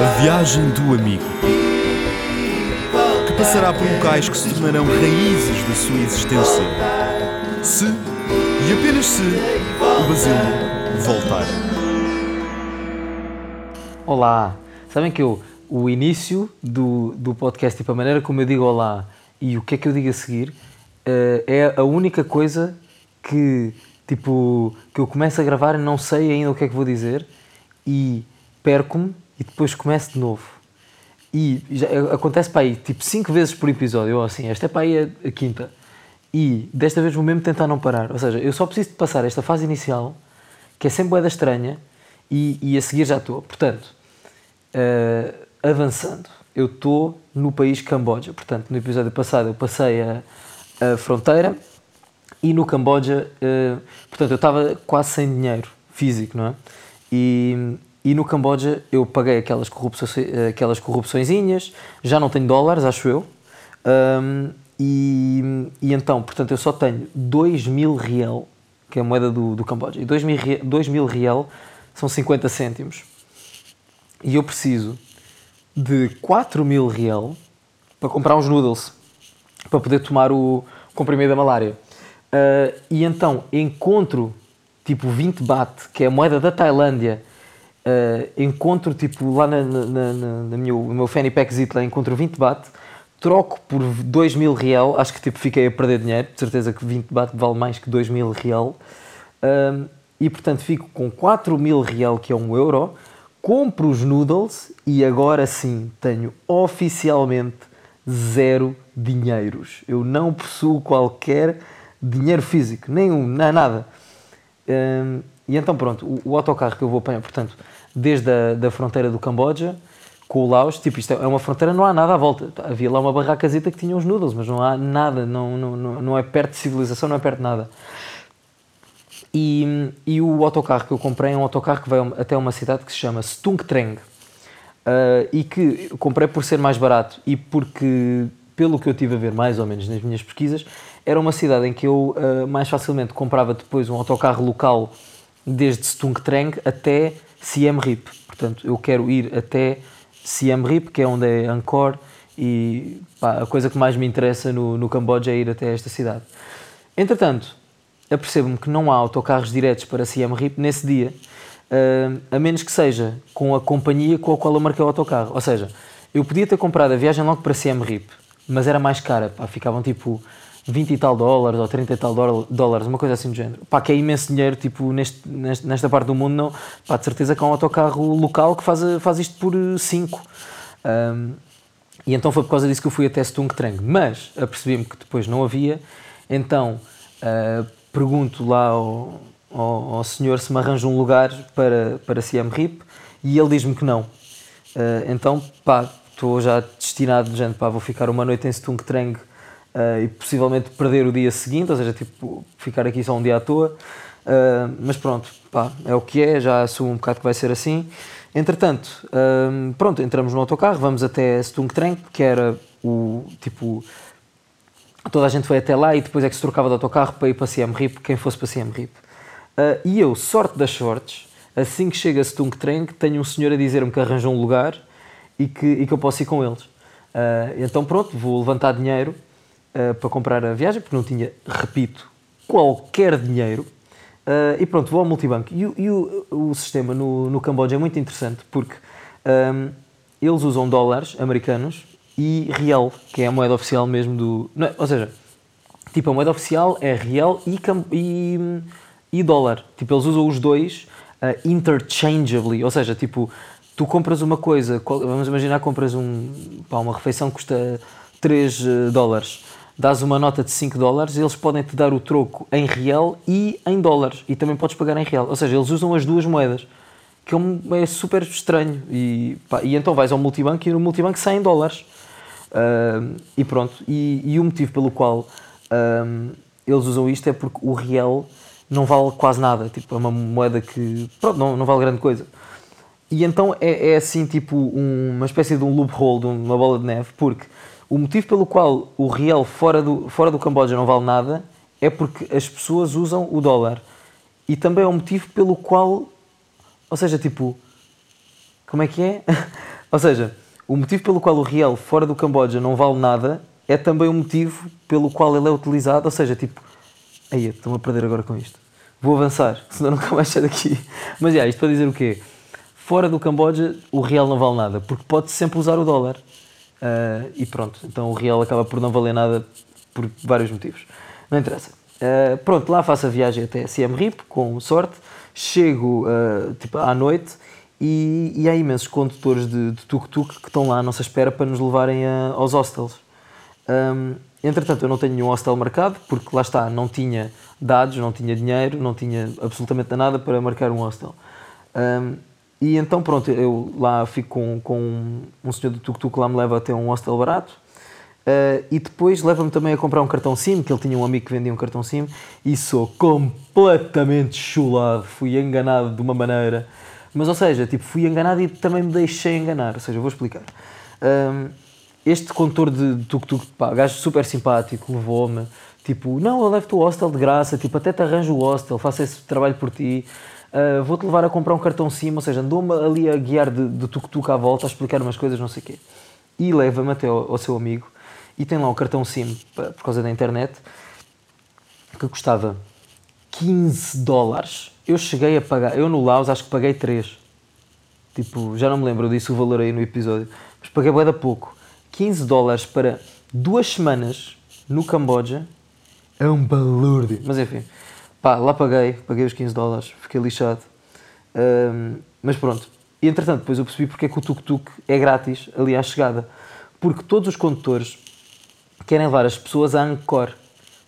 A viagem do amigo. Que passará por locais que se tornarão raízes da sua existência. Se, e apenas se, o Basílio voltar. Olá! Sabem que eu, o início do, do podcast, tipo a maneira como eu digo olá e o que é que eu digo a seguir, eh, é a única coisa que, tipo, que eu começo a gravar e não sei ainda o que é que vou dizer e perco-me e depois começo de novo. E já, acontece para aí, tipo, cinco vezes por episódio, ou assim, esta é para aí a, a quinta. E desta vez vou mesmo tentar não parar. Ou seja, eu só preciso de passar esta fase inicial, que é sempre boeda estranha, e, e a seguir já estou. Portanto, uh, avançando, eu estou no país Camboja. Portanto, no episódio passado eu passei a, a fronteira e no Camboja, uh, portanto, eu estava quase sem dinheiro físico, não é? E, e no Camboja eu paguei aquelas, corrupções, aquelas corrupçõezinhas, já não tenho dólares, acho eu. Um, e, e, então, portanto, eu só tenho 2 mil riel, que é a moeda do, do Camboja, e 2 mil, 2 mil riel são 50 cêntimos. E eu preciso de 4 mil riel para comprar uns noodles, para poder tomar o comprimido da malária. Uh, e então encontro tipo 20 baht, que é a moeda da Tailândia, uh, encontro tipo lá na, na, na, na meu, no meu fanny pack Zitla, encontro 20 baht, troco por 2 mil real, acho que tipo fiquei a perder dinheiro, de certeza que 20 baht vale mais que 2 mil real, uh, e portanto fico com 4 mil real, que é um euro, compro os noodles e agora sim tenho oficialmente zero dinheiros. Eu não possuo qualquer dinheiro físico, nenhum, não, nada. Um, e então pronto, o, o, autocarro que eu vou apanhar, portanto, desde a da fronteira do Camboja com o Laos, tipo, isto é uma fronteira, não há nada à volta. Havia lá uma barracazita que tinha uns noodles, mas não há nada, não, não, não, não é perto de civilização, não é perto de nada. E, e o autocarro que eu comprei é um autocarro que vai até uma cidade que se chama Stungtreng. Uh, e que comprei por ser mais barato e porque, pelo que eu tive a ver mais ou menos nas minhas pesquisas, era uma cidade em que eu uh, mais facilmente comprava depois um autocarro local desde Stungtreng até Siem Reap. Portanto, eu quero ir até Siem Reap, que é onde é Angkor, e pá, a coisa que mais me interessa no, no Camboja é ir até esta cidade. Entretanto, apercebo-me que não há autocarros diretos para Siem Reap nesse dia, uh, a menos que seja com a companhia com a qual eu marquei o autocarro. Ou seja, eu podia ter comprado a viagem logo para Siem Reap, mas era mais cara, pá, ficavam tipo 20 e tal dólares ou 30 e tal dólares, uma coisa assim do género. Pá, que é imenso dinheiro, tipo, neste, nesta parte do mundo, não. Pá, de certeza que há um autocarro local que faz, faz isto por 5. Um, e então foi por causa disso que eu fui até Stung Treng. Mas apercebi-me que depois não havia, então uh, pergunto lá ao, ao, ao, senhor se me arranja um lugar para, para Siem Reap e ele diz-me que não. Uh, então, pá, estou já destinado, gente, pá, vou ficar uma noite em Stung Treng uh, e possivelmente perder o dia seguinte, ou seja, tipo, ficar aqui só um dia à toa. Uh, mas pronto, pá, é o que é, já assumo um bocado que vai ser assim. Entretanto, pronto, entramos no autocarro, vamos até Stung Treng, que era o tipo toda a gente foi até lá e depois é que se trocava de autocarro para ir para Siem Reap, quem fosse para Siem Reap. Uh, e eu, sorte das sortes, assim que chega a Stung Treng, tenho um senhor a dizer-me que arranja um lugar e que, e que eu posso ir com eles. Uh, então pronto, vou levantar dinheiro uh, para comprar a viagem, porque não tinha, repito, qualquer dinheiro. e pronto, vou ao multibanco. E, e o, o, sistema no, no Camboja é muito interessante, porque um, eles usam dólares americanos e real, que é a moeda oficial mesmo do. Não, é, ou seja, tipo, a moeda oficial é real e, e, e dólar. Tipo, eles usam os dois uh, interchangeably, ou seja, tipo, tu compras uma coisa, vamos imaginar compras um, pá, uma refeição que custa 3 uh, dólares, dás uma nota de 5 dólares, eles podem te dar o troco em real e em dólares, e também podes pagar em real. Ou seja, eles usam as duas moedas, que é, é super estranho. E, pá, e então vais ao multibanco e no multibanco sai em dólares. Uh, e pronto, e, e, o motivo pelo qual eles usam isto é porque o real não vale quase nada, tipo, é uma moeda que pronto, não, não vale grande coisa. E então é, é assim, tipo, um, uma espécie de um loophole, de uma bola de neve, porque o motivo pelo qual o real fora do, fora do Camboja não vale nada é porque as pessoas usam o dólar. E também é o motivo pelo qual Ou seja, tipo, como é que é? Ou seja, o motivo pelo qual o real fora do Camboja não vale nada é também o motivo pelo qual ele é utilizado. Ou seja, tipo, aí estou-me a perder agora com isto. Vou avançar, senão nunca mais sair daqui. Mas já, isto para dizer o quê? Fora do Camboja o real não vale nada, porque pode sempre usar o dólar. Uh, e pronto, então o real acaba por não valer nada por vários motivos. Não interessa. Uh, pronto, lá faço a viagem até Siem Reap, com sorte. Chego uh, tipo, à noite e, e, há imensos condutores de tuk-tuk que estão lá à nossa espera para nos levarem a, aos hostels. Um, entretanto, eu não tenho nenhum hostel marcado, porque lá está, não tinha dados, não tinha dinheiro, não tinha absolutamente nada para marcar um hostel. Um, e então, pronto, eu lá fico com, com um senhor do tuk-tuk que lá me leva até um hostel barato. Uh, e depois leva-me também a comprar um cartão SIM, que ele tinha um amigo que vendia um cartão SIM, e sou completamente chulado, fui enganado de uma maneira. Mas, ou seja, tipo, fui enganado e também me deixei enganar. Ou seja, vou explicar. Um, este condutor de tuk-tuk, pá, gajo super simpático, levou-me, tipo, não, eu levo-te o hostel de graça, tipo, até te arranjo o hostel, faço esse trabalho por ti, uh, vou-te levar a comprar um cartão SIM, ou seja, andou-me ali a guiar de tuk-tuk à volta, a explicar umas coisas, não sei o quê. E leva-me até ao, ao seu amigo, e tem lá um cartão SIM por causa da internet que custava 15 dólares. Eu cheguei a pagar, eu no Laos acho que paguei 3. Tipo, já não me lembro disso o valor aí no episódio, mas paguei bem da pouco. 15 dólares para duas semanas no Camboja é um balúrdio. Mas enfim, pá, lá paguei, paguei os 15 dólares, fiquei lixado. Um, mas pronto. E entretanto, depois eu percebi porque é que o tuk-tuk é grátis ali à chegada. Porque todos os condutores querem levar as pessoas a Angkor.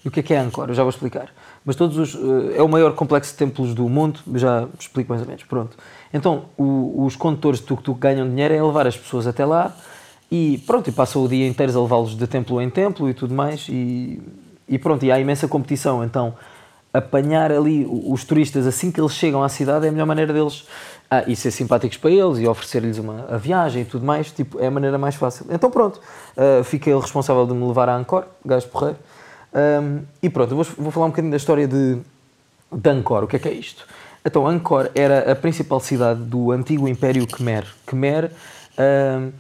E o que é que é Angkor? Eu já vou explicar. Mas todos os, uh, é o maior complexo de templos do mundo, já explico mais ou menos. Pronto. Então, o, os condutores de tuk-tuk ganham dinheiro é levar as pessoas até lá e pronto, e passam o dia inteiro a levá-los de templo em templo e tudo mais. E, e pronto, e há imensa competição. Então, apanhar ali os turistas assim que eles chegam à cidade é a melhor maneira deles ah, e ser simpáticos para eles e oferecer-lhes uma a viagem e tudo mais, tipo, é a maneira mais fácil. Então pronto, uh, fiquei ele responsável de me levar a Angkor, gajo porreiro, um, e pronto, vou, vou falar um bocadinho da história de, de Angkor, o que é que é isto? Então, Angkor era a principal cidade do antigo Império Khmer. Khmer um,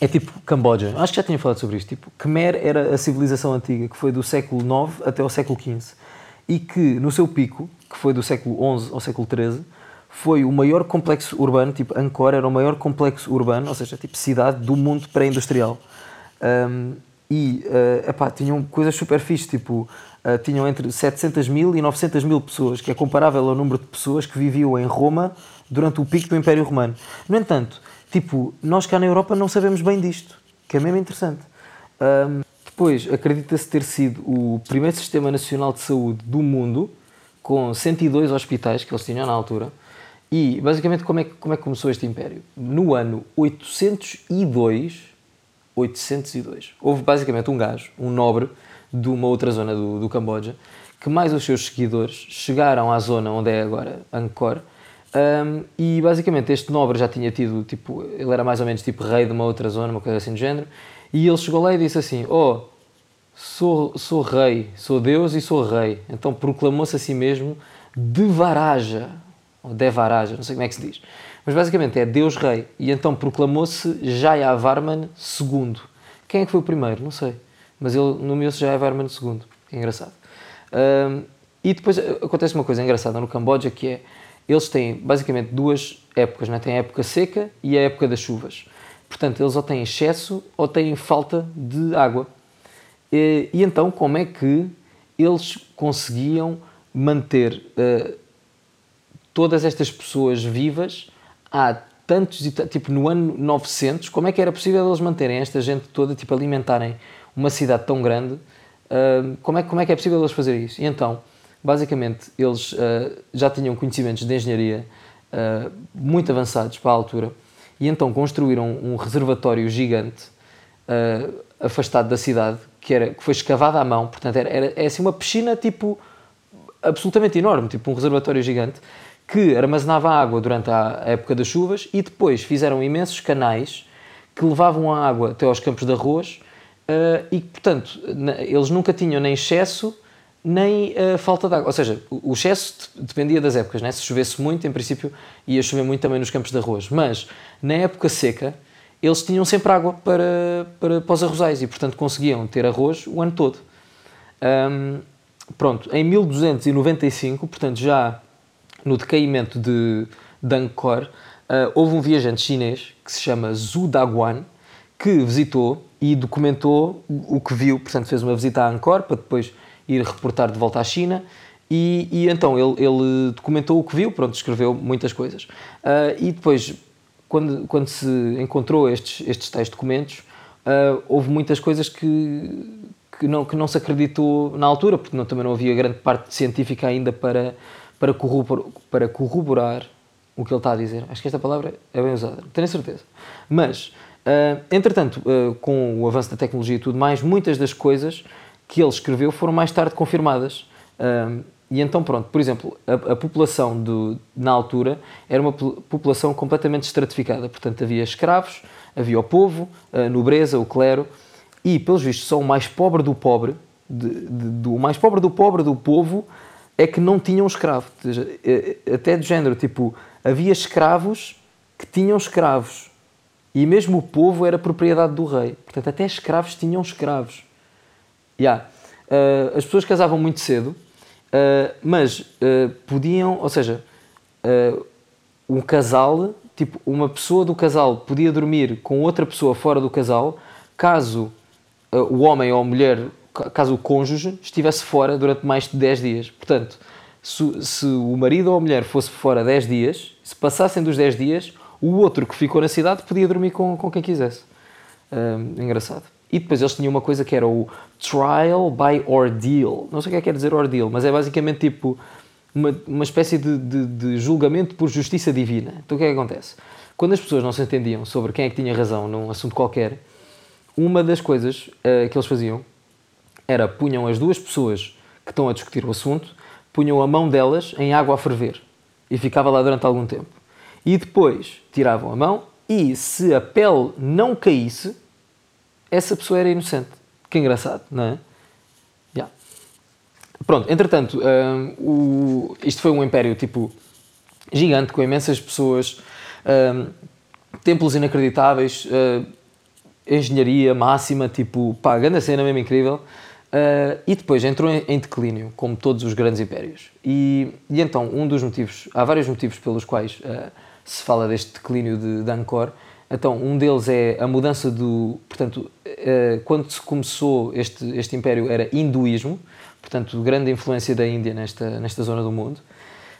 é tipo Camboja, acho que já tinha falado sobre isto. Tipo, Khmer era a civilização antiga que foi do século IX até o século XV e que no seu pico, que foi do século XI ao século XIII, foi o maior complexo urbano, tipo Angkor era o maior complexo urbano, ou seja, tipo cidade do mundo pré-industrial. Um, e uh, epá, tinham coisas super fixes, tipo, uh, tinham entre 700 mil e 900 mil pessoas, que é comparável ao número de pessoas que viviam em Roma durante o pico do Império Romano. No entanto, tipo, nós cá na Europa não sabemos bem disto, que é mesmo interessante. Um, depois, acredita-se ter sido o primeiro sistema nacional de saúde do mundo, com 102 hospitais que eles tinham na altura. E, basicamente, como é, como é que começou este império? No ano 802, 802, houve basicamente um gajo, um nobre, de uma outra zona do, do Camboja, que mais os seus seguidores chegaram à zona onde é agora Angkor, um, e basicamente este nobre já tinha tido, tipo, ele era mais ou menos tipo rei de uma outra zona, uma coisa assim do género, e ele chegou lá e disse assim: Oh, sou, sou rei, sou Deus e sou rei. Então proclamou-se a si mesmo de Varaja, ou Devaraja, não sei como é que se diz. Mas basicamente é Deus Rei. E então proclamou-se Jayavarman II. Quem é que foi o primeiro? Não sei. Mas ele nomeou-se Jayavarman II. É engraçado. Um, e depois acontece uma coisa engraçada no Camboja que é eles têm basicamente duas épocas, né? tem a época seca e a época das chuvas. Portanto, eles ou têm excesso ou têm falta de água. E, e então, como é que eles conseguiam manter uh, todas estas pessoas vivas há tantos, tipo no ano 900, como é que era possível eles manterem esta gente toda, tipo alimentarem uma cidade tão grande, uh, como, é, como é que é possível eles fazerem isso? E então, basicamente, eles uh, já tinham conhecimentos de engenharia muito avançados para a altura, e então construíram um reservatório gigante uh, afastado da cidade, que, era, que foi escavado à mão, portanto era, era é assim uma piscina tipo absolutamente enorme, tipo um reservatório gigante, que armazenava água durante a época das chuvas e depois fizeram imensos canais que levavam a água até aos campos de arroz uh, e, portanto, eles nunca tinham nem excesso nem a falta de água. Ou seja, o excesso dependia das épocas, né? se chovesse muito, em princípio ia chover muito também nos campos de arroz, mas na época seca eles tinham sempre água para, para, para os arrozais e, portanto, conseguiam ter arroz o ano todo. Um, pronto, em 1295, portanto, já no decaimento de, de Angkor, uh, houve um viajante chinês que se chama Zhu Daguan que visitou e documentou o que viu, portanto, fez uma visita a Angkor para depois ir reportar de volta à China. E, e então ele, ele, documentou o que viu, pronto, escreveu muitas coisas. Uh, e depois, quando, quando se encontrou estes, estes tais documentos, uh, houve muitas coisas que, que, não, que não se acreditou na altura, porque não, também não havia grande parte científica ainda para, para, corroborar, para corroborar o que ele está a dizer. Acho que esta palavra é bem usada, tenho certeza. Mas, uh, entretanto, com o avanço da tecnologia e tudo mais, muitas das coisas que ele escreveu foram mais tarde confirmadas. Um, e então, pronto, por exemplo, a, a população do, na altura era uma população completamente estratificada. Portanto, havia escravos, havia o povo, a nobreza, o clero, e, pelos vistos, só o mais pobre do pobre, de, de, do o mais pobre do pobre do povo, é que não tinham escravo. Até de género, tipo, havia escravos que tinham escravos. E mesmo o povo era propriedade do rei. Portanto, até escravos tinham escravos. Yeah. Uh, as pessoas casavam muito cedo, uh, mas uh, podiam, ou seja, um casal, tipo, uma pessoa do casal podia dormir com outra pessoa fora do casal, caso o homem ou a mulher, caso o cônjuge, estivesse fora durante mais de 10 dias. Portanto, se, se o marido ou a mulher fosse fora 10 dias, se passassem dos 10 dias, o outro que ficou na cidade podia dormir com, com quem quisesse. engraçado. E depois eles tinham uma coisa que era o trial by ordeal. Não sei o que é que quer dizer ordeal, mas é basicamente tipo uma, uma espécie de, de, de, julgamento por justiça divina. Então o que é que acontece? Quando as pessoas não se entendiam sobre quem é que tinha razão num assunto qualquer, uma das coisas uh, que eles faziam era punham as duas pessoas que estão a discutir o assunto, punham a mão delas em água a ferver e ficava lá durante algum tempo. E depois tiravam a mão e se a pele não caísse, essa pessoa era inocente. Que engraçado, não é? Yeah. Pronto, entretanto, um, o, isto foi um império tipo gigante, com imensas pessoas, um, templos inacreditáveis, uh, engenharia máxima, tipo, pá, grande cena mesmo incrível. Uh, e depois entrou em, em, declínio, como todos os grandes impérios. E, e, então, um dos motivos, há vários motivos pelos quais uh, se fala deste declínio de, de Angkor, então, um deles é a mudança do. Portanto, eh, quando se começou este, este império era hinduísmo, portanto, grande influência da Índia nesta, nesta zona do mundo.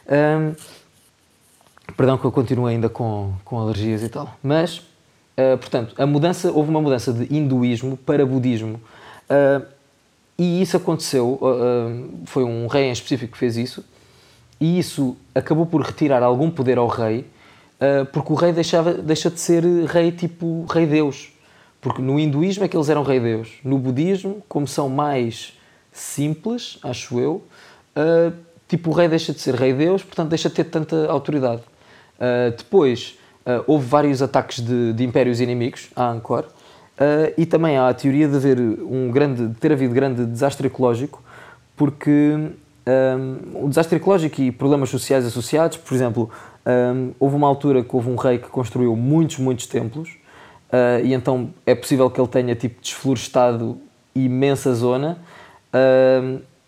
Um, perdão que eu continuo ainda com, com alergias e tal. Mas, uh, portanto, a mudança, houve uma mudança de hinduísmo para budismo. Uh, e isso aconteceu, uh, foi um rei em específico que fez isso, e isso acabou por retirar algum poder ao rei porque o rei deixava, deixa de ser rei tipo rei Deus. Porque no hinduísmo é que eles eram rei Deus. No budismo, como são mais simples, acho eu, uh, tipo o rei deixa de ser rei Deus, portanto deixa de ter tanta autoridade. Uh, depois houve vários ataques de, de, impérios inimigos a Angkor. e também há a teoria de haver um grande, de ter havido grande desastre ecológico, porque um, o desastre ecológico e problemas sociais associados, por exemplo, um, houve uma altura que houve um rei que construiu muitos, muitos templos, uh, e então é possível que ele tenha tipo desflorestado imensa zona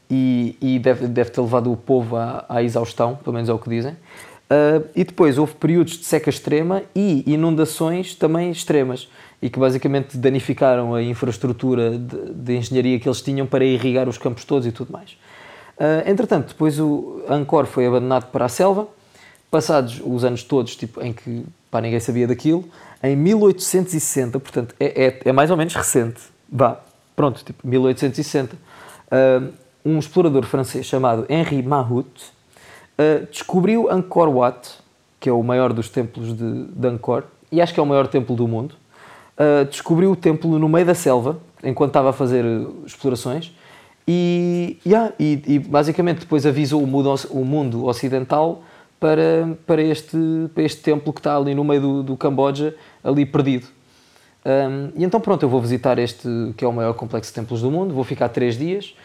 e, e, deve, deve ter levado o povo à, à, exaustão, pelo menos é o que dizem. Uh, e depois houve períodos de seca extrema e inundações também extremas e que basicamente danificaram a infraestrutura de, de engenharia que eles tinham para irrigar os campos todos e tudo mais. Uh, entretanto, depois o Angkor foi abandonado para a selva Passados os anos todos, tipo, em que pá, ninguém sabia daquilo, em 1860, portanto, é, é, é mais ou menos recente, vá, pronto, tipo, 1860, uh, um explorador francês chamado Henri Mahut uh, descobriu Angkor Wat, que é o maior dos templos de, de Angkor, e acho que é o maior templo do mundo. Uh, descobriu o templo no meio da selva, enquanto estava a fazer explorações, e, yeah, e, e basicamente depois avisou o mundo, o mundo ocidental para, para, este, para este templo que está ali no meio do, do Camboja, ali perdido. Um, e então pronto, eu vou visitar este, que é o maior complexo de templos do mundo, vou ficar três dias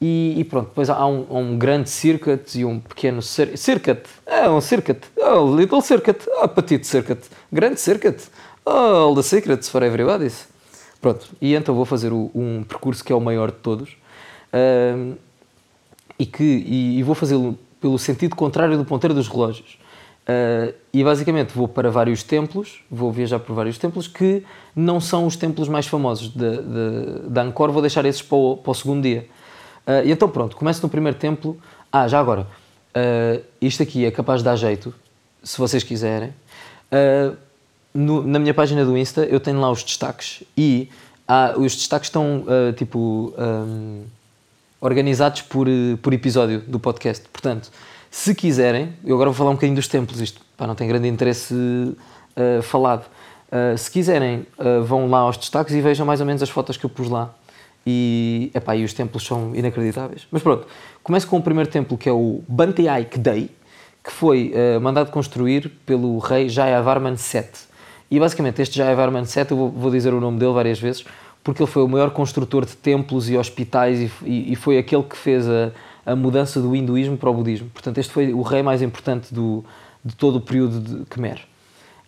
E, e pronto, depois há um, um, grande circuit e um pequeno cir circuit. É um circuit. Oh, little circuit. Oh, petite circuit. Grande circuit. Oh, all the secrets for everybody. Pronto, e então vou fazer o, um percurso que é o maior de todos. Um, e, que, e, e vou fazê-lo pelo sentido contrário do ponteiro dos relógios. Uh, e basicamente vou para vários templos, vou viajar por vários templos que não são os templos mais famosos de, de, de Angkor, vou deixar esses para o, para o segundo dia. Uh, e então pronto, começo no primeiro templo. Ah, já agora, uh, isto aqui é capaz de dar jeito, se vocês quiserem. No, na minha página do Insta eu tenho lá os destaques e há, os destaques estão tipo um, organizados por, por episódio do podcast. Portanto, se quiserem, eu agora vou falar um bocadinho dos templos, isto pá, não tem grande interesse uh, falado. Uh, se quiserem, uh, vão lá aos destaques e vejam mais ou menos as fotos que eu pus lá. E, epá, e os templos são inacreditáveis. Mas pronto, começo com o primeiro templo que é o Banteay Kdei, que foi mandado construir pelo rei Jayavarman VII. E basicamente este Jayavarman VII, eu vou, vou dizer o nome dele várias vezes, porque ele foi o maior construtor de templos e hospitais e, e, foi aquele que fez a a mudança do hinduísmo para o budismo. Portanto, este foi o rei mais importante do, de todo o período de Khmer.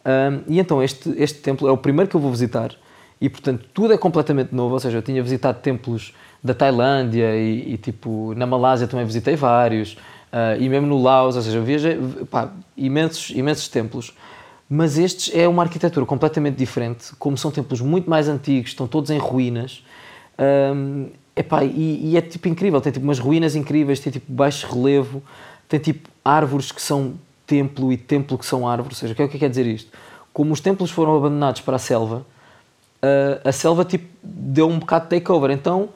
Um, e então, este, este templo é o primeiro que eu vou visitar e, portanto, tudo é completamente novo. Ou seja, eu tinha visitado templos da Tailândia e, e tipo, na Malásia também visitei vários, uh, e mesmo no Laos, ou seja, viajei pá, imensos, imensos templos. Mas estes é uma arquitetura completamente diferente, como são templos muito mais antigos, estão todos em ruínas. Um, Epá, e, e é tipo incrível, tem tipo umas ruínas incríveis, tem tipo baixo relevo, tem tipo árvores que são templo e templo que são árvores, ou seja, o que é que quer dizer isto? Como os templos foram abandonados para a selva, a, a selva tipo deu um bocado de takeover, então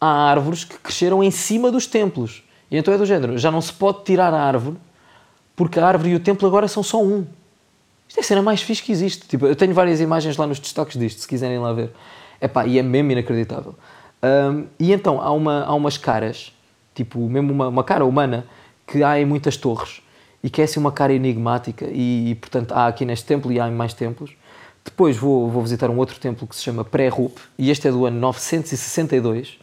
há árvores que cresceram em cima dos templos. E então é do género, já não se pode tirar a árvore, porque a árvore e o templo agora são só um. Isto é a cena mais fixe que existe. Tipo, eu tenho várias imagens lá nos destaques disto, se quiserem lá ver. Epá, e é mesmo inacreditável. Um, e então há, uma, há umas caras, tipo, mesmo uma, uma, cara humana, que há em muitas torres e que é assim uma cara enigmática. E, e portanto há aqui neste templo e há em mais templos. Depois vou, vou visitar um outro templo que se chama Pré-Rup, e este é do ano 962 uh,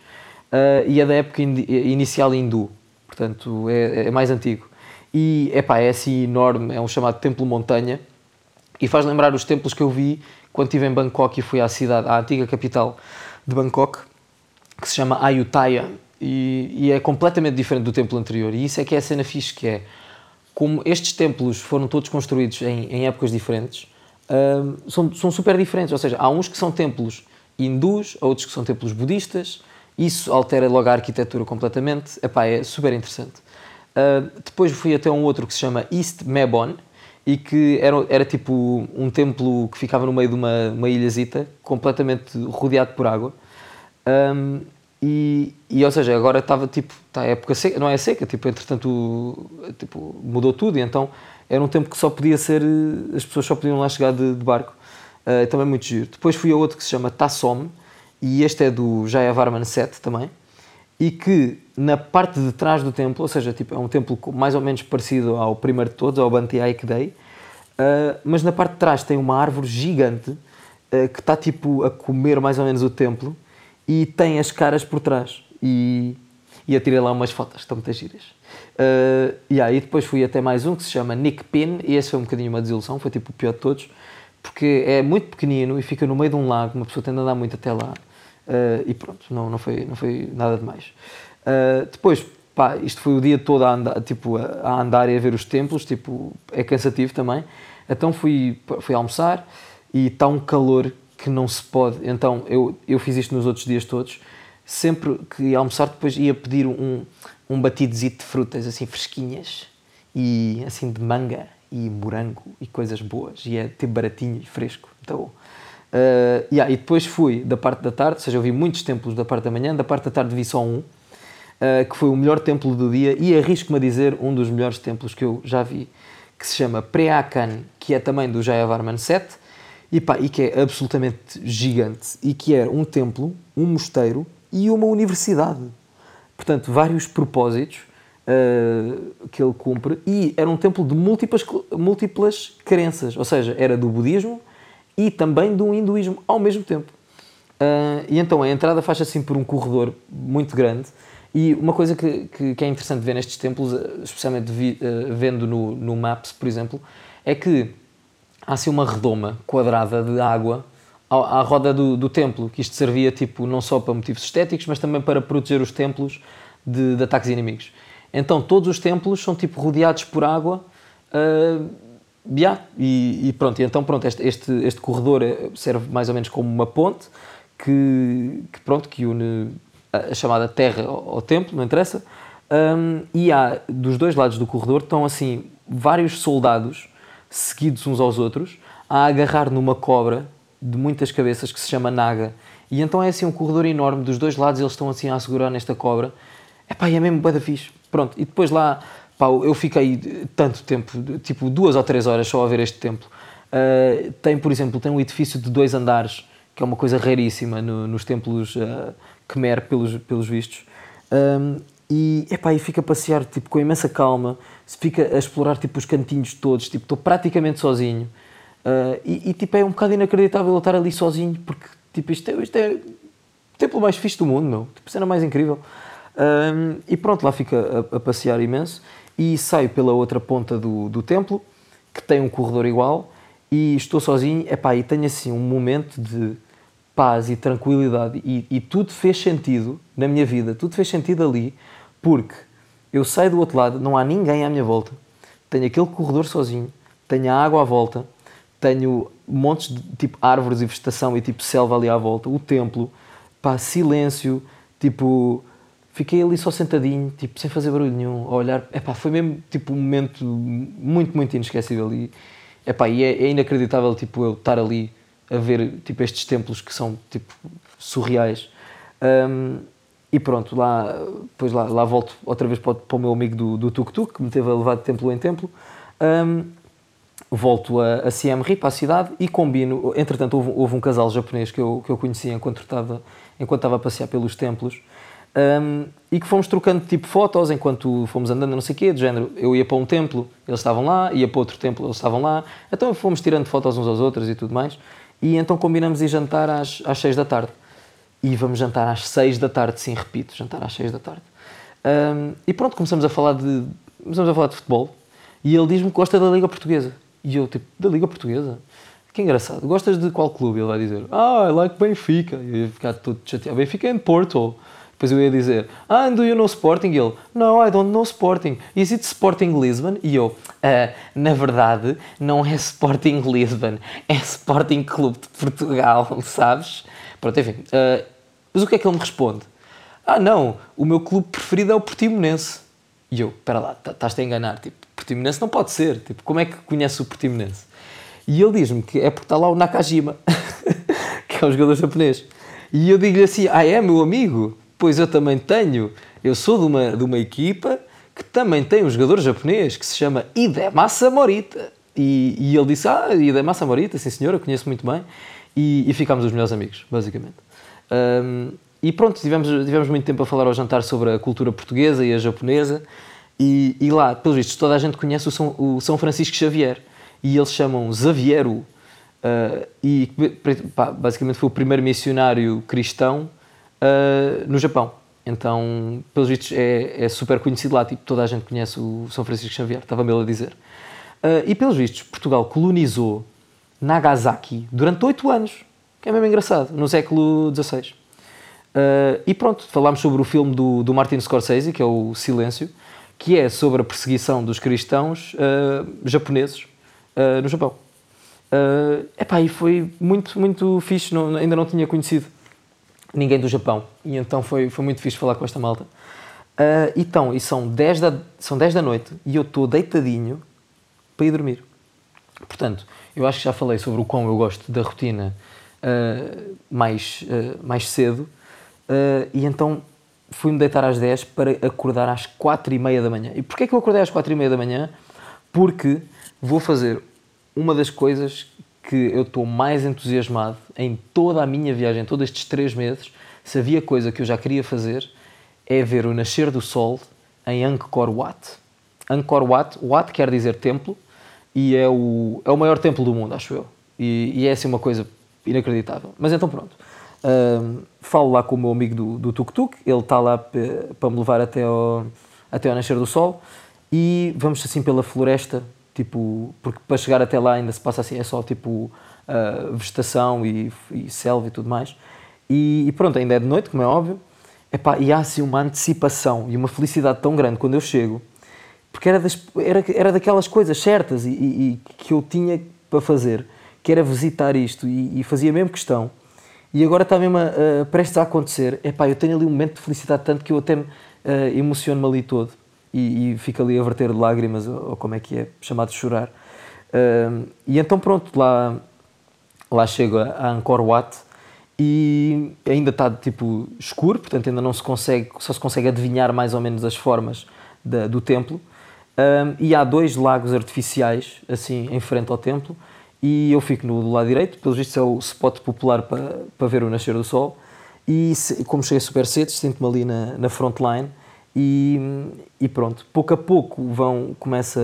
ah, e é da época in, inicial hindu, portanto é, é, mais antigo. E epá, é assim enorme, é um chamado Templo Montanha e faz lembrar os templos que eu vi quando estive em Bangkok e fui à cidade, à antiga capital de Bangkok que se chama Ayutthaya e, e, é completamente diferente do templo anterior. E isso é que é a cena fixe, que é como estes templos foram todos construídos em, em épocas diferentes, um, são, são super diferentes. Ou seja, há uns que são templos hindus, outros que são templos budistas. Isso altera logo a arquitetura completamente. Epá, é super interessante. Uh, depois fui até um outro que se chama East Mebon e que era, era tipo um templo que ficava no meio de uma, uma ilhazita, completamente rodeado por água. Um, e, e, ou seja, agora estava tipo, está a época seca, não é seca, tipo, entretanto tipo, mudou tudo e então era um tempo que só podia ser, as pessoas só podiam lá chegar de, de barco. Uh, também muito giro. Depois fui a outro que se chama Tassom e este é do Jayavarman 7 também e que na parte de trás do templo, ou seja, tipo, é um templo mais ou menos parecido ao primeiro de todos, ao Bantiai Kdei, uh, mas na parte de trás tem uma árvore gigante uh, que está tipo a comer mais ou menos o templo e tem as caras por trás. E, e eu tirei lá umas fotos, estão muitas giras. Uh, yeah, e depois fui até mais um que se chama Nick Pin, e esse foi um bocadinho uma desilusão, foi tipo o pior de todos, porque é muito pequenino e fica no meio de um lago, uma pessoa tem de andar muito até lá. Uh, e pronto, não, não, foi, não foi nada demais. Uh, depois, pá, isto foi o dia todo a andar, tipo, a, andar e a ver os templos, tipo, é cansativo também. Então fui, fui almoçar e está um calor que não se pode. Então eu, eu fiz isto nos outros dias todos. Sempre que ia almoçar, depois ia pedir um, um batidozito de frutas assim fresquinhas e assim de manga e morango e coisas boas. E é tipo baratinho e fresco. Então, uh, yeah, e depois fui da parte da tarde, ou seja, eu vi muitos templos da parte da manhã, da parte da tarde vi só um, uh, que foi o melhor templo do dia e arrisco-me a dizer um dos melhores templos que eu já vi, que se chama Preakan, que é também do Jayavarman 7 e, pá, e que é absolutamente gigante e que é um templo, um mosteiro e uma universidade. Portanto, vários propósitos uh, que ele cumpre e era um templo de múltiplas, múltiplas crenças, ou seja, era do budismo e também do hinduísmo ao mesmo tempo. Uh, e então a entrada faz assim por um corredor muito grande E uma coisa que, que, que é interessante ver nestes templos, especialmente vi, uh, vendo no, no Maps, por exemplo, é que há assim uma redoma quadrada de água à, à roda do, do, templo, que isto servia tipo não só para motivos estéticos, mas também para proteger os templos de, de ataques inimigos. Então todos os templos são tipo rodeados por água. Uh, yeah, e, e, pronto, e então pronto, este, este, este, corredor serve mais ou menos como uma ponte que, que pronto, que une a, chamada terra ao, ao templo, não interessa. Um, e há dos dois lados do corredor estão assim vários soldados seguidos uns aos outros a agarrar numa cobra de muitas cabeças que se chama Naga. E então é assim um corredor enorme, dos dois lados eles estão assim a segurar nesta cobra. Epá, é mesmo bué da fixe. Pronto, e depois lá, pá, eu fiquei tanto tempo, tipo duas ou três horas só a ver este templo. Uh, tem, por exemplo, tem um edifício de dois andares, que é uma coisa raríssima no, nos templos uh, Khmer, pelos, pelos vistos. Um, e, epá, e fica a passear tipo, com imensa calma, se fica a explorar tipo, os cantinhos todos, tipo, estou praticamente sozinho. Uh, e, e, tipo, é um bocado inacreditável eu estar ali sozinho, porque tipo, isto, é, isto é o templo mais fixe do mundo, meu. Tipo, cena mais incrível. Um, e pronto, lá fica a, a, passear imenso e saio pela outra ponta do, do templo, que tem um corredor igual, e estou sozinho, epá, e tenho assim um momento de paz e tranquilidade. E, e tudo fez sentido na minha vida, tudo fez sentido ali, porque eu saio do outro lado, não há ninguém à minha volta, tenho aquele corredor sozinho, tenho a água à volta, tenho montes de tipo árvores e vegetação e tipo selva ali à volta, o templo, pá, silêncio, tipo, fiquei ali só sentadinho, tipo, sem fazer barulho nenhum, a olhar, epá, foi mesmo tipo um momento muito, muito inesquecível e, epá, e é, é inacreditável tipo eu estar ali a ver tipo estes templos que são tipo surreais. Um, e pronto, lá, depois lá, lá volto outra vez para, para o meu amigo do, do Tuk Tuk, que me teve a levar de templo em templo. Um, volto a, a Siem Reap, a cidade, e combino. Entretanto, houve, houve, um casal japonês que eu, que eu conhecia enquanto estava, enquanto estava a passear pelos templos. Um, e que fomos trocando tipo fotos enquanto fomos andando, não sei o quê, de género. Eu ia para um templo, eles estavam lá, ia para outro templo, eles estavam lá. Então fomos tirando fotos uns aos outros e tudo mais. E então combinamos ir jantar às, às 6 da tarde. E vamos jantar às 6 da tarde, sim, repito, jantar às 6 da tarde. Um, e pronto, começamos a falar de começamos a falar de futebol. E ele diz-me que gosta da Liga Portuguesa. E eu, tipo, da Liga Portuguesa? Que engraçado. Gostas de qual clube? Ele vai dizer, ah, I like Benfica. E eu ia ficar todo chateado. Benfica é em Porto. Depois eu ia dizer, ah, do you know Sporting? E ele, no, I don't know Sporting. Is it Sporting Lisbon? E eu, ah, na verdade, não é Sporting Lisbon, é Sporting Clube de Portugal, sabes? Pronto, enfim. Uh, mas o que é que ele me responde? Ah, não, o meu clube preferido é o Portimonense. E eu, espera lá, tá, estás-te a enganar. Tipo, Portimonense não pode ser. Tipo, como é que conhece o Portimonense? E ele diz-me que é porque está lá o Nakajima, que é um jogador japonês. E eu digo-lhe assim, ah é, meu amigo? Pois eu também tenho. Eu sou de uma, de uma equipa que também tem um jogador japonês que se chama Idemasa Morita. E, e ele disse, ah, Idemasa Morita, sim senhor, eu conheço muito bem. E, e ficámos os melhores amigos, basicamente. Um, e pronto, tivemos, tivemos muito tempo a falar ao jantar sobre a cultura portuguesa e a japonesa. E, e lá, pelos vistos, toda a gente conhece o São, o São Francisco Xavier. E eles chamam Xaviero. Uh, e pá, basicamente foi o primeiro missionário cristão uh, no Japão. Então, pelos vistos, é, é, super conhecido lá. Tipo, toda a gente conhece o São Francisco Xavier, estava-me a dizer. Uh, e pelos vistos, Portugal colonizou Nagasaki durante oito anos, que é mesmo engraçado, no século XVI. Uh, e pronto, falámos sobre o filme do, do Martin Scorsese, que é o Silêncio, que é sobre a perseguição dos cristãos uh, japoneses uh, no Japão. Uh, epá, e foi muito, muito fixe, não, ainda não tinha conhecido ninguém do Japão, e então foi, foi muito fixe falar com esta malta. Uh, então, e são 10, da, são 10 da noite e eu estou deitadinho para ir dormir. Portanto, eu acho que já falei sobre o quão eu gosto da rotina uh, mais, uh, mais cedo, e então fui-me deitar às 10 para acordar às 4 e meia da manhã. E porquê é que eu acordei às 4 e meia da manhã? Porque vou fazer uma das coisas que eu estou mais entusiasmado em toda a minha viagem, todos estes três meses, se havia coisa que eu já queria fazer, é ver o nascer do sol em Angkor Wat. Angkor Wat, Wat quer dizer templo, e é o, é o maior templo do mundo, acho eu. E, e é assim uma coisa inacreditável. Mas então pronto. Um, falo lá com o meu amigo do, do Tuk Tuk, ele está lá para me levar até ao, até ao nascer do sol e vamos assim pela floresta, tipo, porque para chegar até lá ainda se passa assim, é só tipo uh, vegetação e, e, selva e tudo mais. E, e, pronto, ainda é de noite, como é óbvio, Epá, e há assim uma antecipação e uma felicidade tão grande quando eu chego, porque era, das, era, era daquelas coisas certas e, e, que eu tinha para fazer, que era visitar isto e, fazia mesmo questão. E agora está mesmo uh, prestes a acontecer. Epá, eu tenho ali um momento de felicidade tanto que eu até uh, emociono-me ali todo e, e fico ali a verter lágrimas, ou, ou como é que é, chamado de chorar. Uh, e então pronto, lá, lá chego a Angkor Wat e ainda está tipo escuro, portanto ainda não se consegue, só se consegue adivinhar mais ou menos as formas da, do templo. Um, e há dois lagos artificiais assim em frente ao templo e eu fico no do lado direito, pelos vistos é o spot popular para, para ver o nascer do sol e se, como cheguei super cedo, sinto-me ali na, na frontline e, e pronto, pouco a pouco vão, começa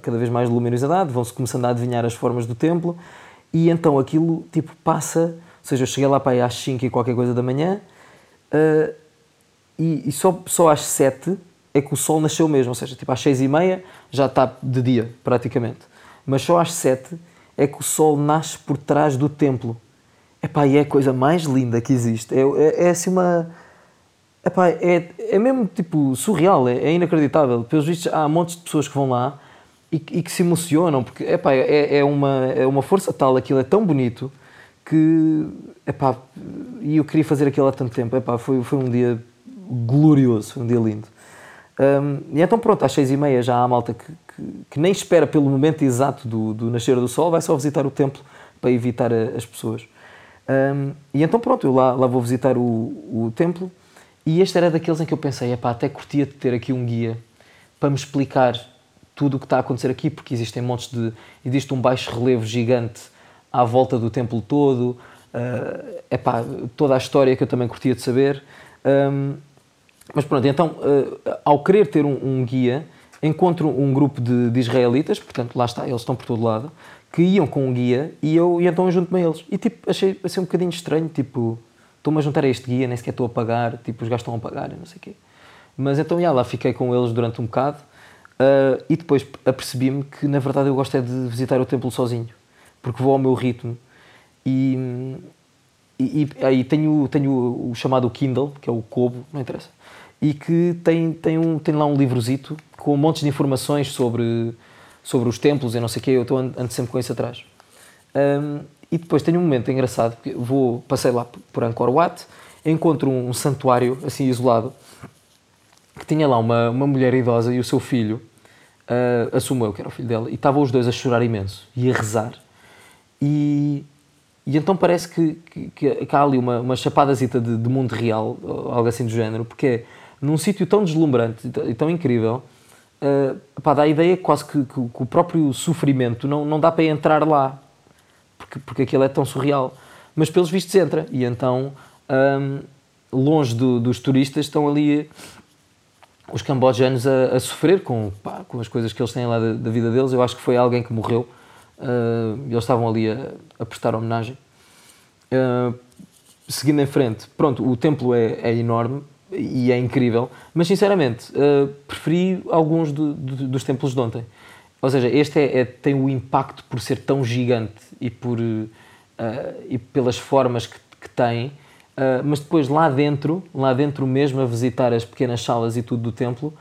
cada vez mais luminosidade, vão-se começando a adivinhar as formas do templo e então aquilo tipo passa ou seja, eu cheguei lá para aí às 5 e qualquer coisa da manhã uh, e, e, só, só às 7 é que o sol nasceu mesmo. Ou seja, tipo às 6 e meia já está de dia, praticamente. Mas só às 7 é que o sol nasce por trás do templo. Epá, e é a coisa mais linda que existe. É, é, é assim uma. Epá, é, é mesmo tipo surreal, é, é inacreditável. Pelos vistos, há montes de pessoas que vão lá e, e que se emocionam, porque epá, é, é, uma, é uma força tal, aquilo é tão bonito que, epá, e eu queria fazer aquilo há tanto tempo, epá, foi, foi um dia glorioso, um dia lindo. Um, e então pronto, às seis e meia já há malta que, que, que, nem espera pelo momento exato do, do nascer do sol, vai só visitar o templo para evitar a, as pessoas. Um, e então pronto, eu lá, lá vou visitar o, o templo e este era daqueles em que eu pensei, epá, até curtia de ter aqui um guia para me explicar tudo o que está a acontecer aqui, porque existem montes de... existe um baixo relevo gigante à volta do templo todo, uh, epá, toda a história que eu também curtia de saber. Um, mas pronto, então, uh, ao querer ter um, um, guia, encontro um grupo de, de, israelitas, portanto, lá está, eles estão por todo lado, que iam com um guia e eu e então junto-me a eles. E tipo, achei, achei um bocadinho estranho, tipo, estou-me a juntar a este guia, nem sequer estou a pagar, tipo, os gajos estão a pagar, não sei o quê. Mas então, já, lá fiquei com eles durante um bocado uh, e depois apercebi-me que, na verdade, eu gosto é de visitar o templo sozinho porque vou ao meu ritmo e, e, e aí tenho, tenho o, chamado Kindle, que é o Kobo, não interessa, e que tem, tem, um, tem lá um livrozito com um monte de informações sobre, sobre os templos e não sei o quê, eu estou ando sempre com isso atrás. Um, e depois tenho um momento engraçado, porque vou, passei lá por Angkor Wat, encontro um, santuário assim isolado, que tinha lá uma, uma mulher idosa e o seu filho, uh, assumo eu que era o filho dela, e estavam os dois a chorar imenso e a rezar. E, e então parece que, que, que há ali uma, uma chapadazita de, de mundo real, algo assim do género, porque é num sítio tão deslumbrante e tão incrível, uh, pá, dá a ideia quase que, que, que, o próprio sofrimento não, não dá para entrar lá, porque, porque aquilo é tão surreal. Mas pelos vistos entra, e então, um, longe do, dos turistas, estão ali os cambojanos a, a sofrer com, pá, com as coisas que eles têm lá da, da vida deles. Eu acho que foi alguém que morreu Uh, eles estavam ali a, a prestar homenagem. Uh, seguindo em frente, pronto, o templo é, é enorme e é incrível, mas sinceramente uh, preferi alguns do, do, dos templos de ontem. Ou seja, este é, é, tem o impacto por ser tão gigante e, por, e pelas formas que, que tem, mas depois lá dentro, lá dentro mesmo, a visitar as pequenas salas e tudo do templo,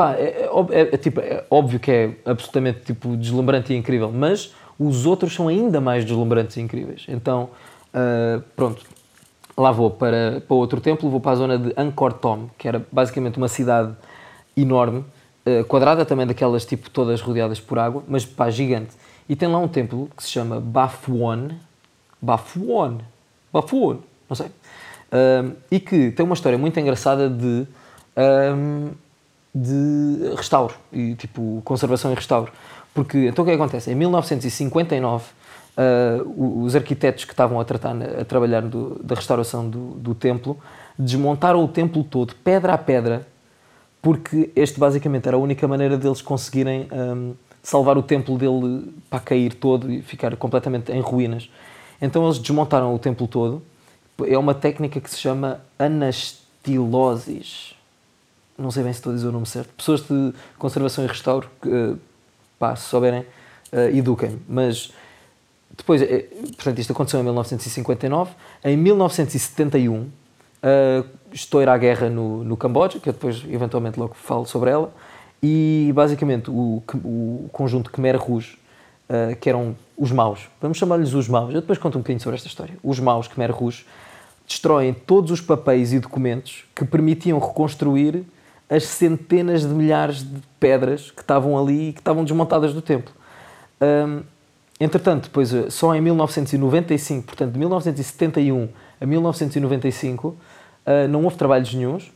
Pá, é, é, é, tipo, é óbvio que é absolutamente tipo, deslumbrante e incrível, mas os outros são ainda mais deslumbrantes e incríveis. Então, uh, pronto, lá vou para, para outro templo, vou para a zona de Angkor Thom, que era basicamente uma cidade enorme, uh, quadrada também daquelas tipo todas rodeadas por água, mas pá, gigante. E tem lá um templo que se chama Bafuon, Bafuon, Bafuon, não sei, uh, e que tem uma história muito engraçada de de restauro e tipo conservação e restauro. Porque então o que, é acontece? Em 1959, uh, os arquitetos que estavam a, tratar, a trabalhar do, da restauração do, do templo desmontaram o templo todo, pedra a pedra, porque este basicamente era a única maneira deles conseguirem um, salvar o templo dele para cair todo e ficar completamente em ruínas. Então eles desmontaram o templo todo. É uma técnica que se chama anastilosis. Não sei bem se estou a dizer o nome certo. Pessoas de conservação e restauro, que, pá, se souberem, uh, eduquem. Mas depois, é, portanto, isto aconteceu em 1959. Em 1971, uh, estoura a guerra no, no Camboja, que eu depois eventualmente logo falo sobre ela. E basicamente o, o conjunto Khmer Rouge, uh, que eram os maus, vamos chamar-lhes os maus, eu depois conto um bocadinho sobre esta história. Os maus Khmer Rouge destroem todos os papéis e documentos que permitiam reconstruir as centenas de milhares de pedras que estavam ali e que estavam desmontadas do templo. Um, entretanto, depois, eh, só em 1995, portanto, de 1971 a 1995, uh, não houve trabalhos nenhums,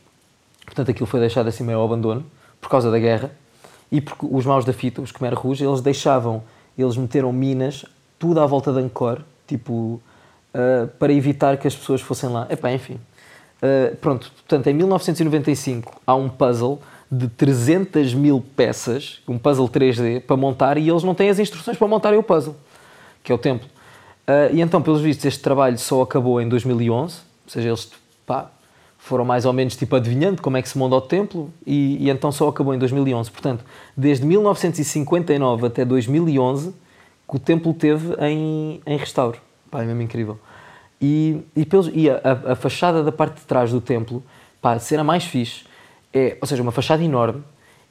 portanto, aquilo foi deixado assim meio ao abandono por causa da guerra e porque os maus da fita, os Khmer Rouge, eles deixavam, eles meteram minas tudo à volta de Angkor, tipo, uh, para evitar que as pessoas fossem lá. Epá, enfim. Uh, pronto, portanto, em 1995 há um puzzle de 300 mil peças, um puzzle 3D, para montar e eles não têm as instruções para montarem o puzzle, que é o templo. Uh, e então, pelos vistos, este trabalho só acabou em 2011, ou seja, eles pá, foram mais ou menos tipo adivinhando como é que se monta o templo e, e, então só acabou em 2011. Portanto, desde 1959 até 2011 que o templo teve em, em restauro. Pá, é mesmo incrível. E, e, pelos, e a, a, fachada da parte de trás do templo, pá, a mais fixe, é, ou seja, uma fachada enorme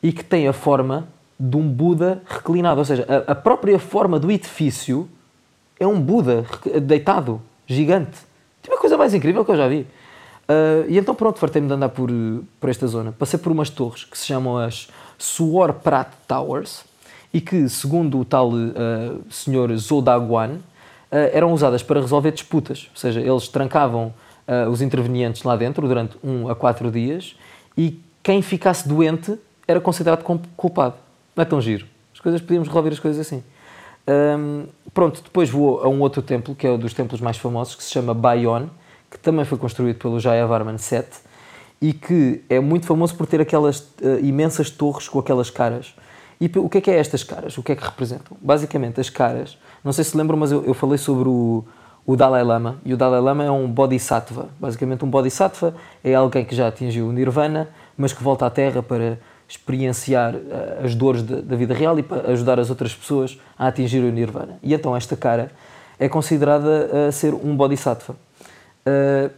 e que tem a forma de um Buda reclinado. Ou seja, a, a própria forma do edifício é um Buda deitado, gigante. Tipo, a coisa mais incrível que eu já vi. Uh, e então pronto, fartei-me de andar por, por esta zona. Passei por umas torres que se chamam as Suor Prat Towers e que, segundo o tal uh, senhor Zodagwan, uh, eram usadas para resolver disputas. Ou seja, eles trancavam os intervenientes lá dentro durante um a quatro dias e quem ficasse doente era considerado culpado. Não é tão giro. As coisas, podíamos resolver as coisas assim. Um, pronto, depois vou a um outro templo, que é um dos templos mais famosos, que se chama Bayon, que também foi construído pelo Jayavarman 7 e que é muito famoso por ter aquelas uh, imensas torres com aquelas caras. E o que é que é estas caras? O que é que representam? Basicamente, as caras, não sei se lembram, mas eu, eu falei sobre o, o Dalai Lama, e o Dalai Lama é um bodhisattva. Basicamente, um bodhisattva é alguém que já atingiu o nirvana, mas que volta à Terra para experienciar uh, as dores de, da vida real e para ajudar as outras pessoas a atingir o nirvana. E então esta cara é considerada uh, ser um bodhisattva. Uh,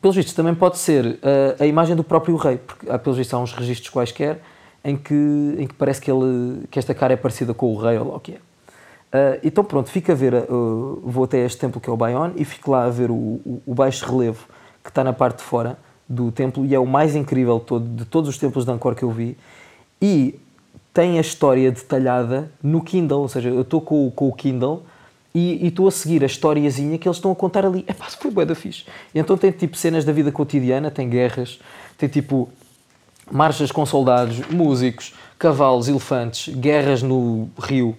pelos vistos, também pode ser uh, a imagem do próprio rei, porque há, pelos vistos, há uns registros quaisquer em que, em que parece que, ele, que esta cara é parecida com o rei ou o que é. Uh, então pronto, fico a ver, uh, vou até este templo que é o Bayon e fico lá a ver o, o, o, baixo relevo que está na parte de fora do templo e é o mais incrível todo, de todos os templos de Angkor que eu vi e tem a história detalhada no Kindle, ou seja, eu estou com, com o Kindle e estou a seguir a historiazinha que eles estão a contar ali. É pá, foi bué da fixe. E então tem tipo cenas da vida cotidiana, tem guerras, tem tipo marchas com soldados, músicos, cavalos, elefantes, guerras no rio,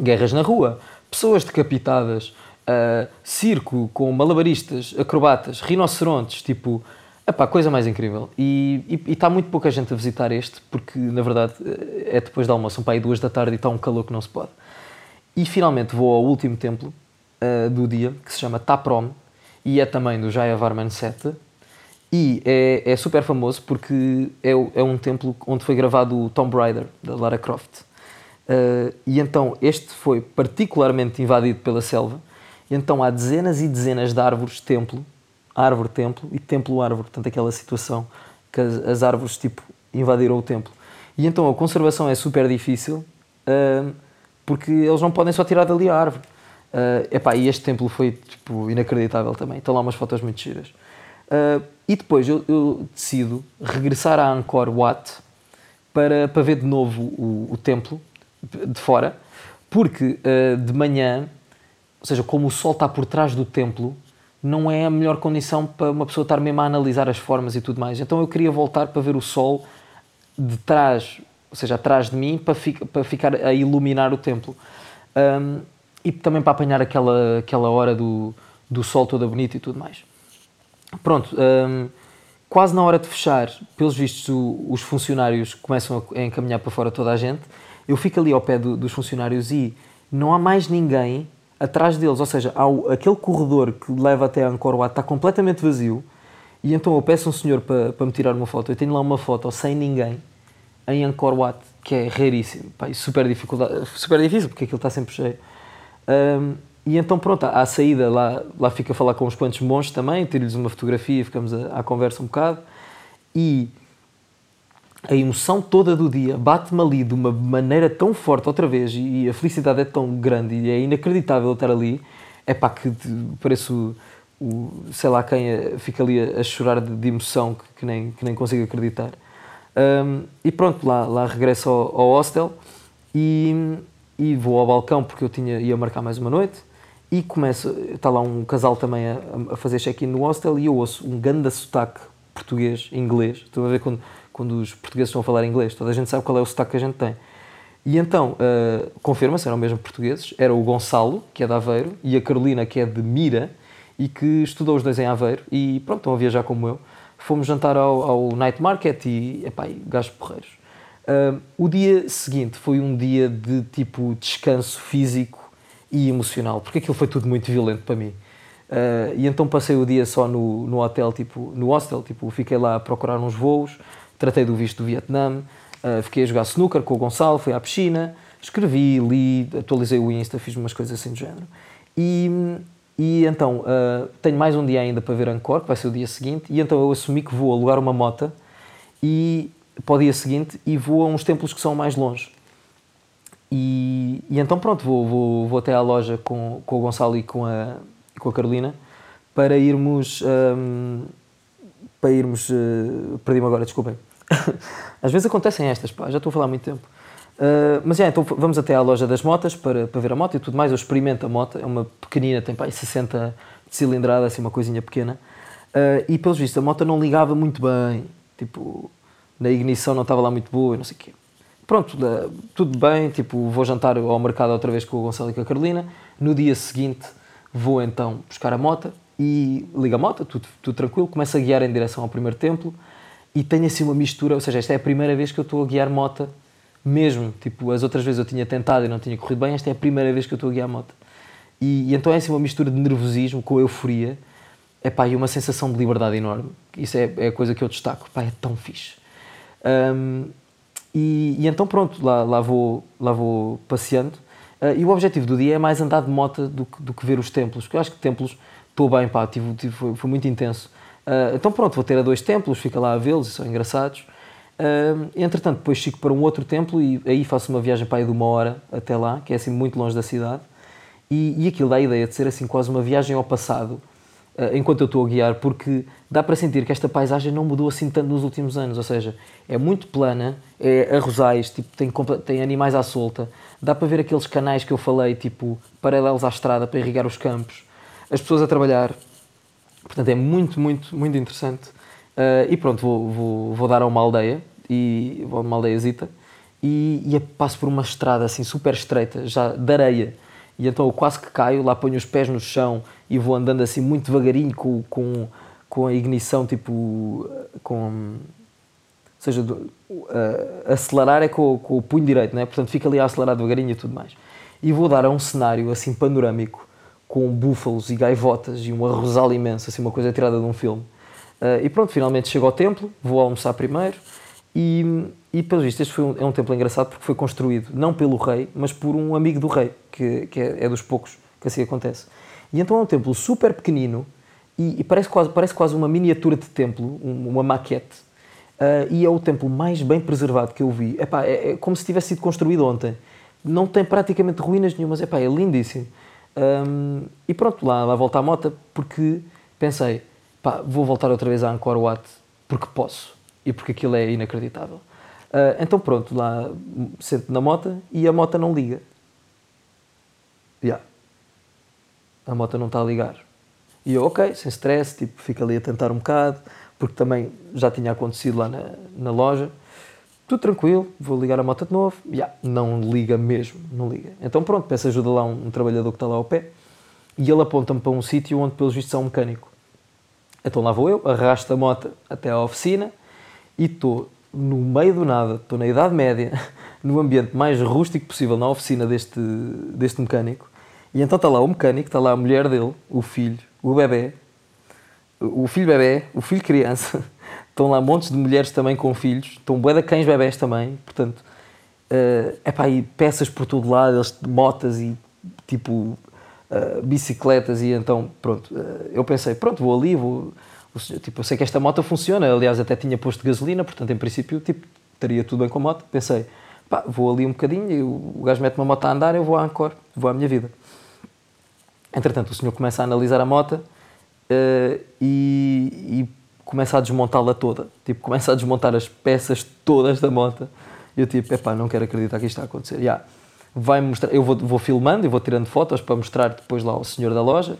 guerras na rua, pessoas decapitadas, uh, circo com malabaristas, acrobatas, rinocerontes, tipo, epá, coisa mais incrível. E está muito pouca gente a visitar este, porque na verdade é depois da almoço, um pai duas da tarde e está um calor que não se pode. E finalmente vou ao último templo uh, do dia, que se chama Taprom, e é também do Jayavarman 7. E é, é super famoso porque é, é, um templo onde foi gravado o Tomb Raider, da Lara Croft. Uh, e então este foi particularmente invadido pela selva. E então há dezenas e dezenas de árvores templo, árvore-templo e templo-árvore. Portanto, aquela situação que as, as, árvores tipo invadiram o templo. E então a conservação é super difícil. Uh, porque eles não podem só tirar dali a árvore. Uh, epá, e este templo foi tipo, inacreditável também. Estão lá umas fotos muito giras. Uh, e depois eu, eu, decido regressar a Angkor Wat para, para ver de novo o, o templo de fora, porque uh, de manhã, ou seja, como o sol está por trás do templo, não é a melhor condição para uma pessoa estar mesmo a analisar as formas e tudo mais. Então eu queria voltar para ver o sol de trás ou seja, atrás de mim, para, fi para ficar a iluminar o templo. Um, e também para apanhar aquela, aquela hora do, do sol toda bonita e tudo mais. Pronto, um, quase na hora de fechar, pelos vistos, o, os funcionários começam a encaminhar para fora toda a gente. Eu fico ali ao pé do, dos funcionários e não há mais ninguém atrás deles, ou seja, o- aquele corredor que leva até Angkor Wat está completamente vazio e então eu peço um senhor para, para me tirar uma foto. Eu tenho lá uma foto sem ninguém em Angkor Wat, que é raríssimo, pá, super, super difícil porque aquilo está sempre cheio. Ahm, e então pronto, à, saída lá, lá fico a falar com uns quantos monges também, tiro-lhes uma fotografia, ficamos à conversa um bocado e a emoção toda do dia bate-me ali de uma maneira tão forte outra vez e a felicidade é tão grande e é inacreditável estar ali. É pá, que pareço o, sei lá quem é, fica ali a, chorar de, emoção que nem, que nem consigo acreditar. Hum, e pronto, lá, lá regresso ao, ao hostel e, e vou ao balcão porque eu tinha, ia marcar mais uma noite e começo, está lá um casal também a, a fazer check-in no hostel e eu ouço um ganda sotaque português, inglês. Estou a ver quando, quando os portugueses estão a falar inglês, toda a gente sabe qual é o sotaque que a gente tem. E então, uh, confirma-se, eram mesmo portugueses, era o Gonçalo, que é de Aveiro, e a Carolina, que é de Mira, e que estudou os dois em Aveiro, e pronto, estão a viajar como eu. Fomos jantar ao, ao Night Market e, epá, e gajos porreiros. Uh, o dia seguinte foi um dia de tipo descanso físico e emocional, porque aquilo foi tudo muito violento para mim. Uh, e então passei o dia só no, no hotel, tipo, no hostel, tipo, fiquei lá a procurar uns voos, tratei do visto do Vietnã, uh, fiquei a jogar snooker com o Gonçalo, fui à piscina, escrevi, li, atualizei o Insta, fiz umas coisas assim do género. E, e então, uh, tenho mais um dia ainda para ver Angkor, que vai ser o dia seguinte, e então eu assumi que vou alugar uma moto e, para o dia seguinte e vou a uns templos que são mais longe. E, e então pronto, vou, vou, vou até à loja com, com o Gonçalo e com a, com a Carolina para irmos. hum, para irmos. Uh, Perdi-me agora, desculpem. Às vezes acontecem estas, pá, já estou a falar há muito tempo. Uh, mas é, então vamos até à loja das motas para, para ver a moto e tudo mais. Eu experimento a moto, é uma pequenina, tem pá, aí 60 de cilindrada, assim, uma coisinha pequena. Uh, e pelos vistos, a moto não ligava muito bem, tipo, na ignição não estava lá muito boa e não sei o quê. Pronto, uh, tudo bem, tipo, vou jantar ao mercado outra vez com o Gonçalo e com a Carolina. No dia seguinte vou então buscar a moto e ligo a moto, tudo, tudo tranquilo, começo a guiar em direção ao primeiro templo e tenho assim uma mistura, ou seja, esta é a primeira vez que eu estou a guiar moto mesmo, tipo, as outras vezes eu tinha tentado e não tinha corrido bem, esta é a primeira vez que eu estou a guiar moto. E, e então é assim uma mistura de nervosismo com euforia, epá, e uma sensação de liberdade enorme. Isso é, é a coisa que eu destaco, pá, é tão fixe. Um, e, e, então pronto, lá, lá, vou, lá vou passeando. Uh, e o objetivo do dia é mais andar de moto do que, do que ver os templos, porque eu acho que templos estou bem, pá, tive, tive, foi, foi muito intenso. Uh, então pronto, vou ter a dois templos, fica lá a vê-los, são engraçados. Uh, entretanto, depois fico para um outro templo e aí faço uma viagem para aí de uma hora até lá, que é assim muito longe da cidade. E, e aquilo dá a ideia de ser assim quase uma viagem ao passado, uh, enquanto eu estou a guiar, porque dá para sentir que esta paisagem não mudou assim tanto nos últimos anos, ou seja, é muito plana, é arrozais, tipo, tem, tem animais à solta, dá para ver aqueles canais que eu falei, tipo, paralelos à estrada para irrigar os campos, as pessoas a trabalhar, portanto é muito, muito, muito interessante. Uh, e pronto, vou, vou, vou dar a uma aldeia, e vou a uma aldeiazita, e, e passo por uma estrada assim super estreita, já de areia, e então eu quase que caio, lá ponho os pés no chão e vou andando assim muito devagarinho com, com, com a ignição, tipo, com... Ou seja, do, uh, acelerar é com, com, o punho direito, não é? Portanto, fica ali a acelerar devagarinho e tudo mais. E vou dar a um cenário assim panorâmico, com búfalos e gaivotas e um arrozal imenso, assim uma coisa tirada de um filme. Uh, e pronto, finalmente chego ao templo, vou almoçar primeiro e, e pelo visto este foi um, é um templo engraçado porque foi construído não pelo rei, mas por um amigo do rei, que, que é, é, dos poucos que assim acontece. E então é um templo super pequenino e, e parece, quase, parece quase uma miniatura de templo, um, uma maquete. Uh, e é o templo mais bem preservado que eu vi. Epá, é, é como se tivesse sido construído ontem. Não tem praticamente ruínas nenhumas, Epá, é lindíssimo. Um, e pronto, lá, lá volto à moto porque pensei, pá, vou voltar outra vez a Angkor Wat porque posso e porque aquilo é inacreditável. Uh, então pronto, lá sento na moto e a moto não liga. Yeah. A moto não está a ligar. E eu, ok, sem stress, tipo, fico ali a tentar um bocado, porque também já tinha acontecido lá na, na loja. Tudo tranquilo, vou ligar a moto de novo. Yeah, não liga mesmo, não liga. Então pronto, peço ajuda lá a um, um trabalhador que está lá ao pé e ele aponta-me para um sítio onde, pelos vistos, é um mecânico. Então lá vou eu, arrasto a moto até à oficina e estou no meio do nada, estou na Idade Média, no ambiente mais rústico possível, na oficina deste, deste mecânico. E então está lá o mecânico, está lá a mulher dele, o filho, o bebê, o filho bebê, o filho criança. Estão lá montes de mulheres também com filhos, estão bué de cães bebés também, portanto, uh, epá, peças por todo lado, eles motas e tipo uh, bicicletas e então, pronto, uh, eu pensei, pronto, vou ali, vou, tipo, eu sei que esta moto funciona, aliás até tinha posto gasolina, portanto em princípio, tipo, estaria tudo bem com a moto, pensei, pá, vou ali um bocadinho, e o gajo mete uma moto a andar, eu vou à Ancor, vou à minha vida. Entretanto, o senhor começa a analisar a moto uh, e, e, começa a desmontá-la toda. Tipo, começa a desmontar as peças todas da moto. E eu tipo, epá, não quero acreditar que isto está a acontecer. Yeah. Vai mostrar, eu vou, vou filmando e vou tirando fotos para mostrar depois lá ao senhor da loja.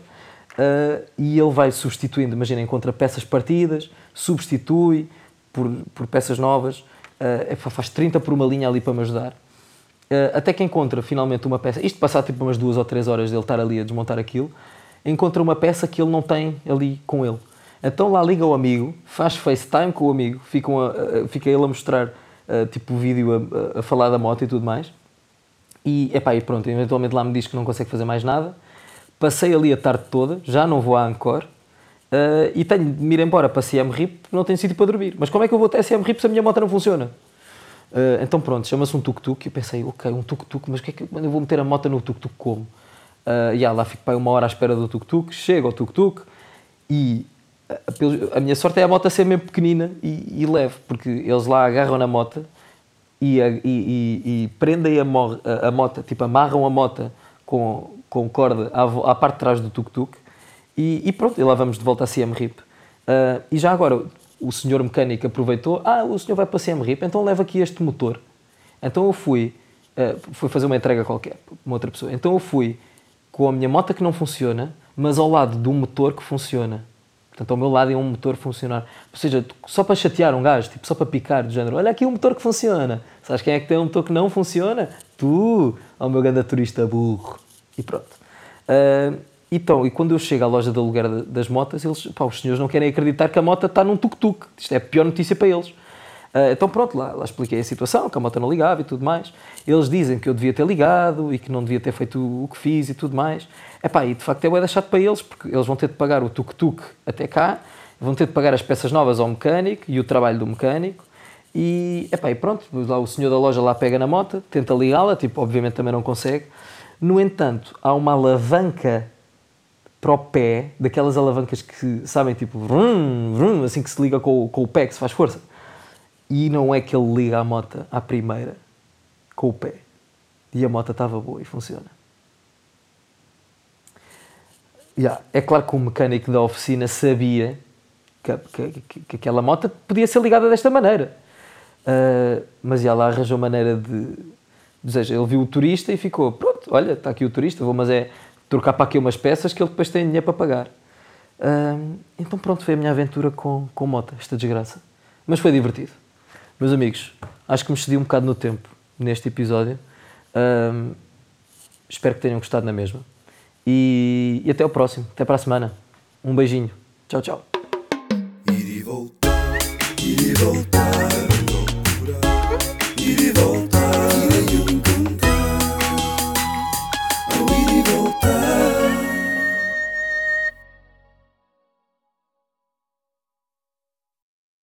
Uh, e ele vai substituindo, imagina, encontra peças partidas, substitui por, por peças novas, uh, faz 30 por uma linha ali para me ajudar. Uh, até que encontra finalmente uma peça, isto passar tipo umas duas ou três horas dele estar ali a desmontar aquilo, encontra uma peça que ele não tem ali com ele. Então lá liga o amigo, faz FaceTime com o amigo, fica, a, a, fica ele a mostrar tipo vídeo a, a, falar da moto e tudo mais. E, epá, e pronto, eventualmente lá me diz que não consegue fazer mais nada. Passei ali a tarde toda, já não vou à Ancor, uh, e tenho de me ir embora para a CM RIP não tenho sítio para dormir. Mas como é que eu vou até a CM RIP se a minha moto não funciona? Uh, então pronto, chama-se um tuk-tuk. Eu pensei, ok, um tuk-tuk, mas que é que eu vou meter a moto no tuk-tuk como? Uh, yeah, lá fico para uma hora à espera do tuk-tuk, chego ao tuk-tuk e a, a, minha sorte é a moto ser mesmo pequenina e, e leve, porque eles lá agarram na moto e, e, e, e prendem a, a, a moto, tipo amarram a moto com, com corda à, à parte de trás do tuk-tuk e, pronto, e lá vamos de volta a CM RIP. Uh, e já agora, o senhor mecânico aproveitou, ah, o senhor vai para CM RIP, então leva aqui este motor. Então eu fui, uh, fui fazer uma entrega qualquer, uma outra pessoa. Então eu fui com a minha moto que não funciona, mas ao lado de um motor que funciona. Portanto, ao meu lado é um motor funcionar. Ou seja, só para chatear um gajo, tipo, só para picar, do género, olha aqui um motor que funciona. Sabes quem é que tem um motor que não funciona? Tu, ao meu grande turista burro. E pronto. Uh, então, e quando eu chego à loja de aluguer das motas, eles, pá, os senhores não querem acreditar que a moto está num tuk-tuk. Isto é a pior notícia para eles. Uh, então pronto, lá, lá, expliquei a situação, que a moto não ligava e tudo mais. Eles dizem que eu devia ter ligado e que não devia ter feito o que fiz e tudo mais. Epá, e de facto é deixado para eles, porque eles vão ter de pagar o tuk-tuk até cá, vão ter de pagar as peças novas ao mecânico e o trabalho do mecânico. E, epá, e pronto, lá o senhor da loja lá pega na moto, tenta ligá-la, tipo, obviamente também não consegue. No entanto, há uma alavanca para o pé, daquelas alavancas que, sabem, tipo, vrum, vrum, assim que se liga com, com o pé, que se faz força. E não é que ele liga a moto à primeira com o pé. E a moto estava boa e funciona. Yeah. É claro que o mecânico da oficina sabia que, que, que, que aquela moto podia ser ligada desta maneira. Uh, mas já lá arranjou maneira de. Ou seja, ele viu o turista e ficou: pronto, olha, está aqui o turista, vou, mas é trocar para aqui umas peças que ele depois tem dinheiro para pagar. Uh, então pronto, foi a minha aventura com, com moto, esta desgraça. Mas foi divertido. Meus amigos, acho que me excedi um bocado no tempo neste episódio. Uh, espero que tenham gostado na mesma. E, e até o próximo, até para a semana. Um beijinho. Tchau, tchau. Ir e voltar, ir e voltar.